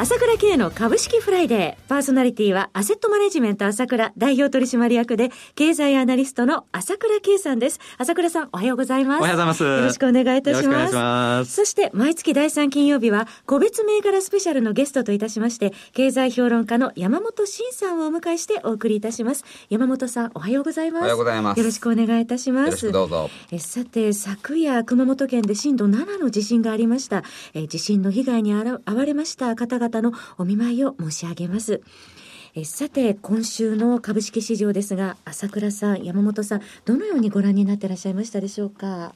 朝倉慶の株式フライデー。パーソナリティはアセットマネジメント朝倉代表取締役で経済アナリストの朝倉慶さんです。朝倉さんおはようございます。おはようございます。よろしくお願いいたします。ますそして毎月第3金曜日は個別銘柄スペシャルのゲストといたしまして、経済評論家の山本慎さんをお迎えしてお送りいたします。山本さんおはようございます。おはようございます。よろしくお願いいたします。どうぞ。えさて、昨夜熊本県で震度7の地震がありました。え地震の被害に遭われました方々のお見舞いいを申し上げます。えさて、今週の株式市場ですが、朝倉さん、山本さん、どのようにご覧になってらっしゃいましたでしょうか？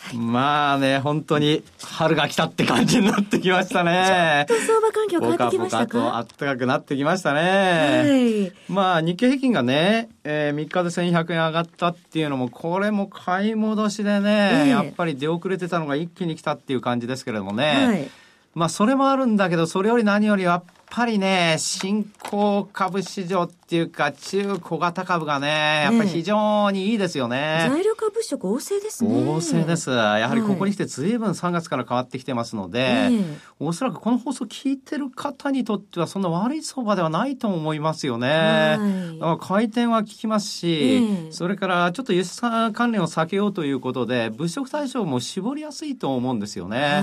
はい、まあね、本当に春が来たって感じになってきましたね。ちょっと相場環境変わってきましたか？と暖かくなってきましたね。はい、まあ日経平均がね、えー、3日で1100円上がったっていうのも、これも買い戻しでね、えー、やっぱり出遅れてたのが一気に来たっていう感じですけれどもね。はいまあ、それもあるんだけど、それより何よりやっぱりね、新興株市場っていうか、中小型株がね、やっぱり非常にいいですよね。材料株色旺盛ですね。旺盛です。やはりここに来て随分3月から変わってきてますので、はい、おそらくこの放送聞いてる方にとってはそんな悪い相場ではないと思いますよね。はい、回転は効きますし、それからちょっと輸出関連を避けようということで、物色対象も絞りやすいと思うんですよね。はい、え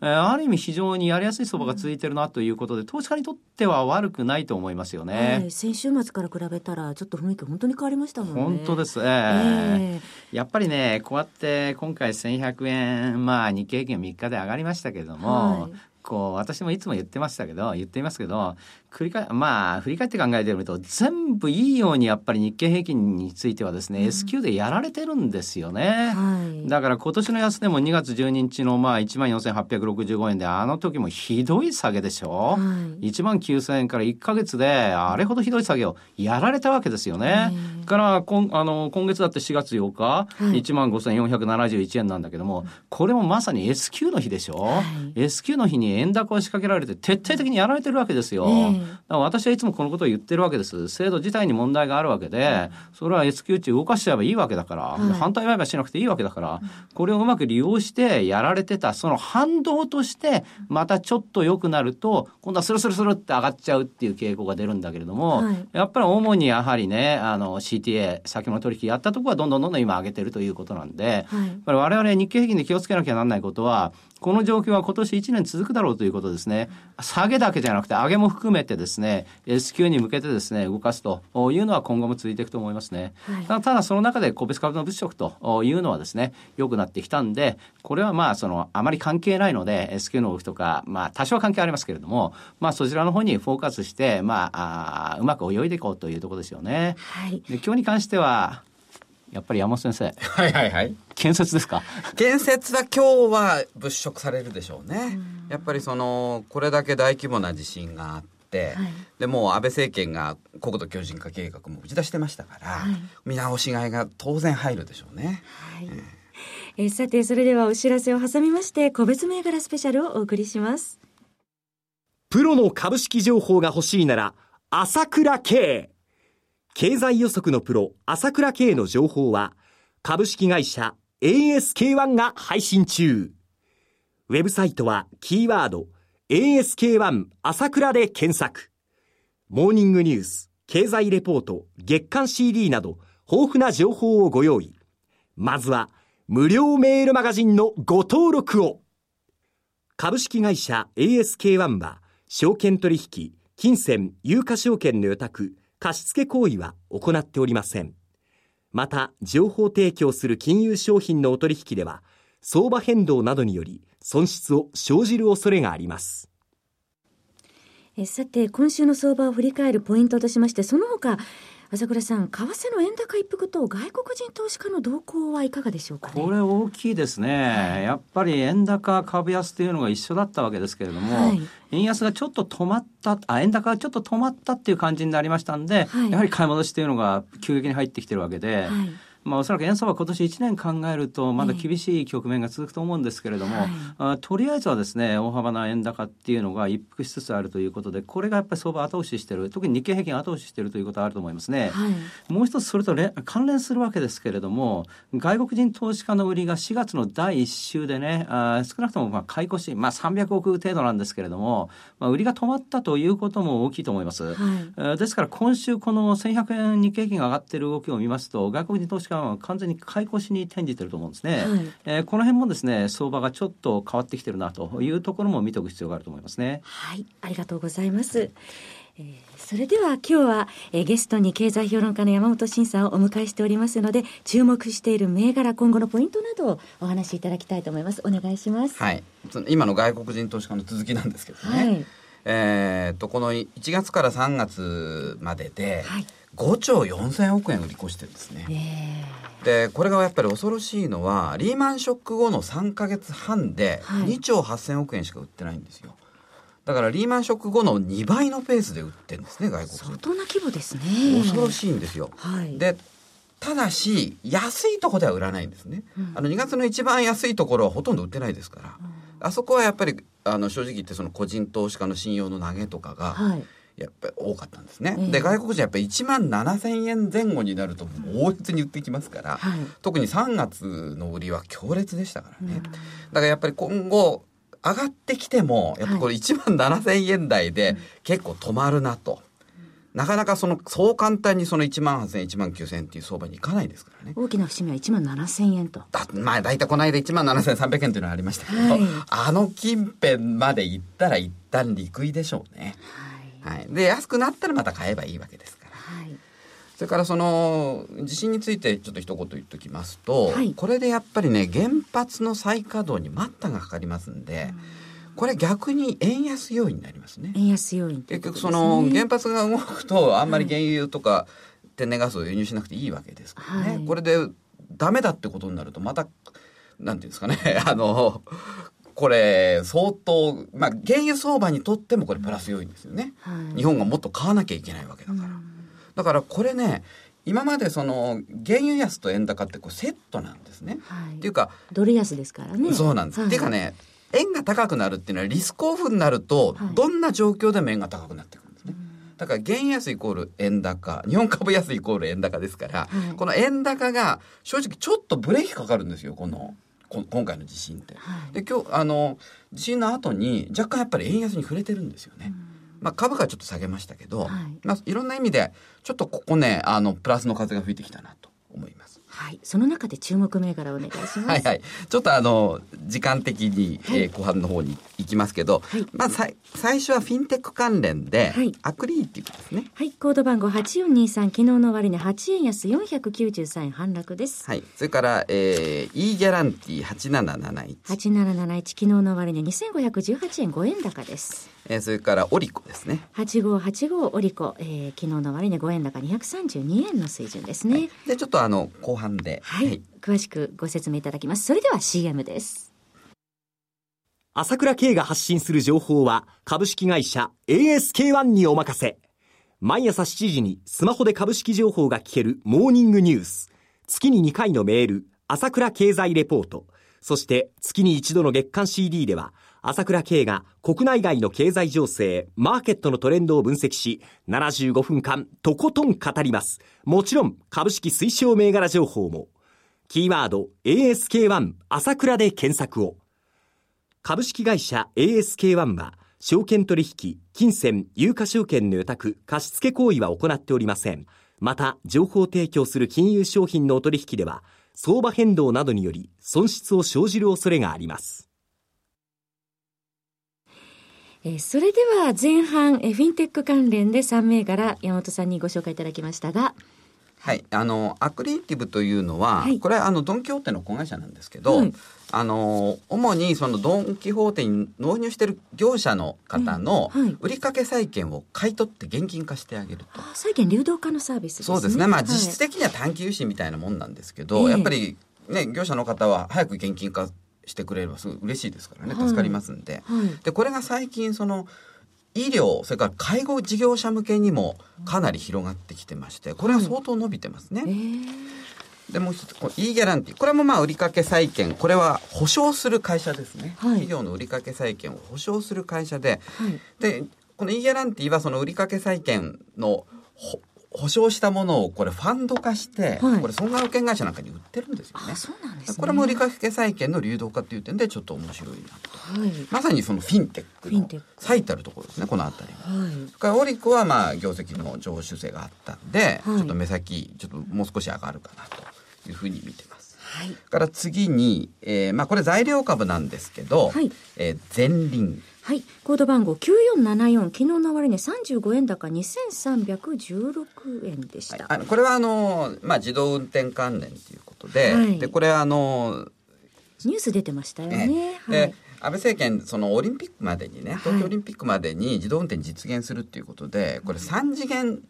ー、ある意味非常にやりやすい相場が続いてるなということで、投資家にとっては悪くないと思いますよね。はい、先週末から比べたらちょっと雰囲気本当に変わりましたもんね。本当です、えー、えー、やっぱりねこうやって今回1100円まあ日経平均3日で上がりましたけれども、はい、こう私もいつも言ってましたけど言っていますけど繰り返まあ振り返って考えてみると全部いいようにやっぱり日経平均についてはですね、うん、S q でやられてるんですよね、はい、だから今年の安値も2月12日のまあ1万4865円であの時もひどい下げでしょ、はい、1万9000円から1か月であれほどひどい下げをやられたわけですよね、から今あの今月だって4月8日、はい、1万5471円なんだけどもこれもまさに S q の日でしょ、はい、S q の日に円高を仕掛けられて徹底的にやられてるわけですよ、えー私はいつもこのことを言ってるわけです。制度自体に問題があるわけで、それは S q 値動かしちゃえばいいわけだから、はい、反対売買しなくていいわけだから、これをうまく利用してやられてた、その反動として、またちょっと良くなると、今度はスルスルスルって上がっちゃうっていう傾向が出るんだけれども、はい、やっぱり主にやはりね、あの CTA、先物取引やったところはどんどんどんどん今上げてるということなんで、はい、我々日経平均で気をつけなきゃなんないことは、この状況は今年1年続くだろうということですね。下げだけじゃなくて上げも含めてですね、S q に向けてですね、動かすというのは今後も続いていくと思いますね。はい、ただその中で個別株の物色というのはですね、良くなってきたんで、これはまあそのあまり関係ないので、S q の動きとか、まあ多少関係ありますけれども、まあそちらの方にフォーカスして、まあ、あうまく泳いでいこうというところですよね。はい、で今日に関しては、やっぱり山本先生。はいはいはい。建設ですか？建設は今日は物色されるでしょうね。うやっぱりその、これだけ大規模な地震があって、はい、でもう安倍政権が国土強靭化計画も打ち出してましたから、はい、見直しがいが当然入るでしょうね。はい、えー、さて、それではお知らせを挟みまして、個別銘柄スペシャルをお送りします。プロの株式情報が欲しいなら、朝倉慶。経済予測のプロ、朝倉慶の情報は、株式会社 ASK1 が配信中。ウェブサイトはキーワード ASK1 朝倉で検索。モーニングニュース、経済レポート、月刊 CD など豊富な情報をご用意。まずは無料メールマガジンのご登録を。株式会社 ASK1 は証券取引、金銭、有価証券の予託、貸付行為は行っておりません。また、情報提供する金融商品のお取引では、相場変動などにより損失を生じる恐れがあります。えさて、今週の相場を振り返るポイントとしまして、その他、朝倉さん、為替の円高一服と外国人投資家の動向はいかがでしょうか、ね、これ大きいですね、はい、やっぱり円高株安というのが一緒だったわけですけれども、はい、円安がちょっと止まったあ円高がちょっと止まったっていう感じになりましたんで、はい、やはり買い戻しというのが急激に入ってきてるわけで。まあ、おそらく円相場今年1年考えるとまだ厳しい局面が続くと思うんですけれども、はい、あとりあえずはですね大幅な円高っていうのが一服しつつあるということでこれがやっぱり相場後押ししてる特に日経平均後押ししてるということはあると思いますね。はい、もう一つそれと関連するわけですけれども外国人投資家の売りが4月の第1週でねあ少なくともまあ買い越し、まあ、300億程度なんですけれども、まあ、売りが止まったということも大きいと思います。はい、ですから今週この1100円日経平均が上がっている動きを見ますと外国人投資家は完全に買い越しに転じてると思うんですね。はい、えー、この辺もですね相場がちょっと変わってきてるなというところも見ておく必要があると思いますね。はい。ありがとうございます。えー、それでは今日は、えー、ゲストに経済評論家の山本慎さんをお迎えしておりますので注目している銘柄今後のポイントなどをお話しいただきたいと思います。お願いします。はい。今の外国人投資家の続きなんですけどね、はい、えー、とこの1月から3月までで5兆4000億円売り越してるんですね、えー、でこれがやっぱり恐ろしいのはリーマンショック後の3か月半で2兆8000億円しか売ってないんですよ、だからリーマンショック後の2倍のペースで売ってるんですね外国。相当な規模ですね。恐ろしいんですよ、はい、でただし安いとこでは売らないんですね、うん、あの2月の一番安いところはほとんど売ってないですから、うん、あそこはやっぱりあの正直言ってその個人投資家の信用の投げとかが、はいやっぱり多かったんですね。えー、で外国人やっぱり1万7,000円前後になると猛烈に売ってきますから、はい、特に3月の売りは強烈でしたからね。だからやっぱり今後上がってきても、やっぱこれ1万7000円台で結構止まるなと。なかなかその、そう簡単にその1万8000円、1万9000円っていう相場にいかないですからね。大きな節目は1万7000円と。だまあ大体この間1万7300円っていうのがありましたけど、はい、あの近辺まで行ったら一旦陸位でしょうね。はい。はい、で、安くなったらまた買えばいいわけですから。それからその地震についてちょっと一言言っときますと、はい、これでやっぱりね原発の再稼働に待ったがかかりますんで、これ逆に円安要因になりますね。円安要因、ね、結局その原発が動くとあんまり原油とか天然ガスを輸入しなくていいわけですからね。はい、これでダメだってことになるとまたなんていうんですかね。あのこれ相当まあ原油相場にとってもこれプラス要因ですよね。はい、日本がもっと買わなきゃいけないわけだから。うんだからこれね今までその原油安と円高ってこうセットなんですね。はい、っていうかドル安ですからね。そうなんです。はい、っていうかね円が高くなるっていうのはリスクオフになると、どんな状況でも円が高くなってくるんですね。だから原安イコール円高日本株安イコール円高ですから、はい、この円高が正直ちょっとブレーキかかるんですよこの今回の地震って。はい、で今日あの地震の後に若干やっぱり円安に触れてるんですよね。うんまあ、株価ちょっと下げましたけど、はいまあ、いろんな意味でちょっとここねあのプラスの風が吹いてきたなと思います。はい、その中で注目銘柄お願いします。はいはい、ちょっとあの時間的に、はい、えー、後半の方に行きますけど、はい、まあさ最初はフィンテック関連で、はい、アクリーティブですね。はい、コード番号八四二三昨日の終値八円安四百九十三円反落です。はい、それから、えー、E ギャランティ八七七一八七七一昨日の終値二千五百十八円五円高です。えー、それからオリコですね。八五八五オリコ、えー、昨日の終値五円高二百三十二円の水準ですね。はい、でちょっとあの後半半で、はい、はい、詳しくご説明いただきます。それでは CM です。朝倉慶が発信する情報は株式会社 ASK-1 にお任せ。毎朝7時にスマホで株式情報が聞けるモーニングニュース。月に2回のメール朝倉経済レポートそして月に一度の月間 CD では朝倉慶が国内外の経済情勢、マーケットのトレンドを分析し、75分間とことん語ります。もちろん株式推奨銘柄情報も。キーワード ASK1 朝倉で検索を。株式会社 ASK1 は、証券取引、金銭、有価証券の予託、貸付行為は行っておりません。また、情報提供する金融商品のお取引では、相場変動などにより損失を生じる恐れがあります。えそれでは前半えフィンテック関連で3銘柄山本さんにご紹介いただきましたが。はい、あのアクリエイティブというのは、はい、これはあのドン・キホーテの子会社なんですけど、うん、あの主にそのドン・キホーテに納入している業者の方の売掛債券を買い取って現金化してあげると、債券流動化のサービス、ね、そうですね。まあ実質的には短期融資みたいなもんなんですけど、はい、やっぱりね業者の方は早く現金化してくれればすごい嬉しいですからね。助かりますんで。はい、でこれが最近その医療それから介護事業者向けにもかなり広がってきてましてこれは相当伸びてますね。えーでもう一つこの E ギャランティー。これもまあ売掛債券。これは保証する会社ですね、はい、企業の売掛債券を保証する会社で、はい、でこの E ギャランティーはその売掛債券の保証したものをこれファンド化して、はい、これ損害保険会社なんかに売ってるんですよね。そうなんです、ね、これも売掛債券の流動化っていう点でちょっと面白いなと。はい、まさにそのフィンテックの最たるところですねこの辺りは。はい、からオリコはまあ業績の上昇性があったんで、はい、ちょっと目先ちょっともう少し上がるかなというふうに見てます。はい、から次に、えー、まあこれ材料株なんですけど、はいえー、前輪。はい。コード番号9474。昨日の終値35円高2316円でした。はい、あのこれはあの、まあ、自動運転関連ということで、はい、で、これはあの、ニュース出てましたよね。はい、安倍政権そのオリンピックまでにね東京オリンピックまでに自動運転実現するっていうことで、これ3次元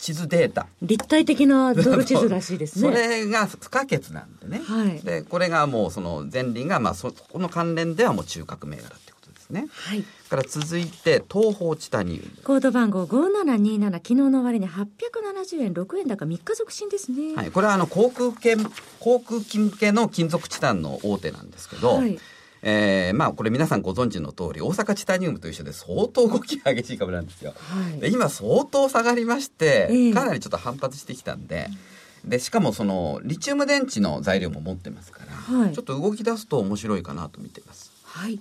地図データ立体的な 道路地図らしいですねそれが不可欠なんでね、はい、でこれがもうその前輪がまあそこの関連ではもう中核銘柄ってね。はい。から続いて東方チタニウム。コード番号5727昨日の終値870円6円高3日続伸ですね。はい。これはあの航空系航空機向けの金属チタンの大手なんですけど。はいえー、まあこれ皆さんご存知の通り大阪チタニウムと一緒で相当動きが激しい株なんですよ。はい、で今相当下がりまして、えー、かなりちょっと反発してきたんで、でしかもそのリチウム電池の材料も持ってますから、はい、ちょっと動き出すと面白いかなと見てます。はい。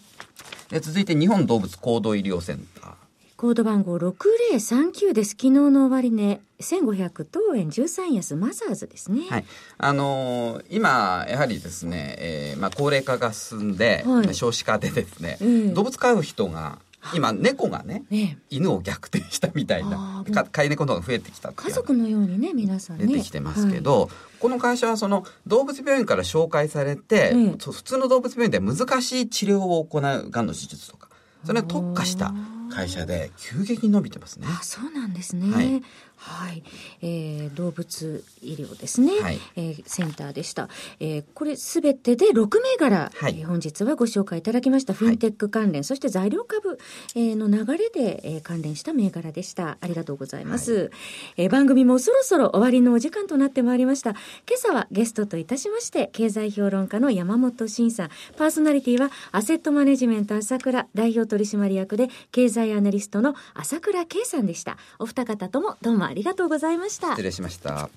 で続いて日本動物行動医療センター。コード番号6039です。昨日の終値、1500等円13安マザーズですね。はい。あのー、今、やはりですね、えー、まあ、高齢化が進んで、はい、少子化でですね、動物飼う人が今猫がね、ね、犬を逆転したみたいな飼い猫の方が増えてきた家族のようにね皆さん、ね、出てきてますけど、はい、この会社はその動物病院から紹介されて、うん、普通の動物病院で難しい治療を行うがんの手術とかそれに特化した会社で急激に伸びてますね。あそうなんですね。はい、はい、えー、動物医療ですね、はい、えー、センターでした。えー、これすべてで6銘柄、はい、えー、本日はご紹介いただきました。フィンテック関連、はい、そして材料株、えー、の流れで、えー、関連した銘柄でした。ありがとうございます、はい、えー、番組もそろそろ終わりのお時間となってまいりました。今朝はゲストといたしまして経済評論家の山本慎さん、パーソナリティはアセットマネジメント朝倉代表取締役で経済アナリストの朝倉圭さんでした。お二方ともどうもありがとうございました失礼しました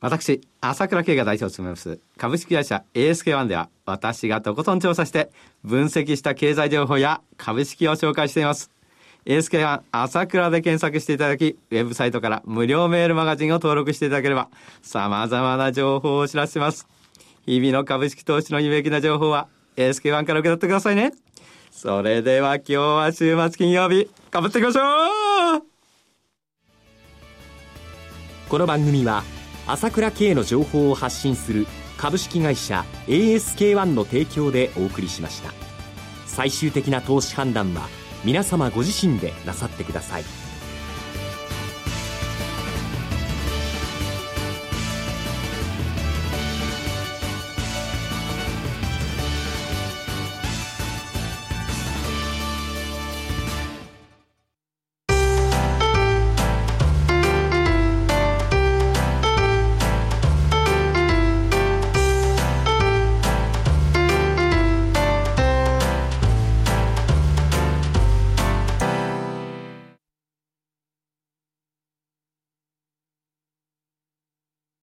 私朝倉慶が代表を務めます株式会社 ASK1 では私がとことん調査して分析した経済情報や株式を紹介しています ASK1 朝倉で検索していただき、ウェブサイトから無料メールマガジンを登録していただければ、様々な情報をお知らせします。日々の株式投資の有益な情報は、ASK1 から受け取ってくださいね。それでは今日は週末金曜日、頑張っていきましょうこの番組は朝倉慶の情報を発信する株式会社 ASK-1 の提供でお送りしました。最終的な投資判断は皆様ご自身でなさってください。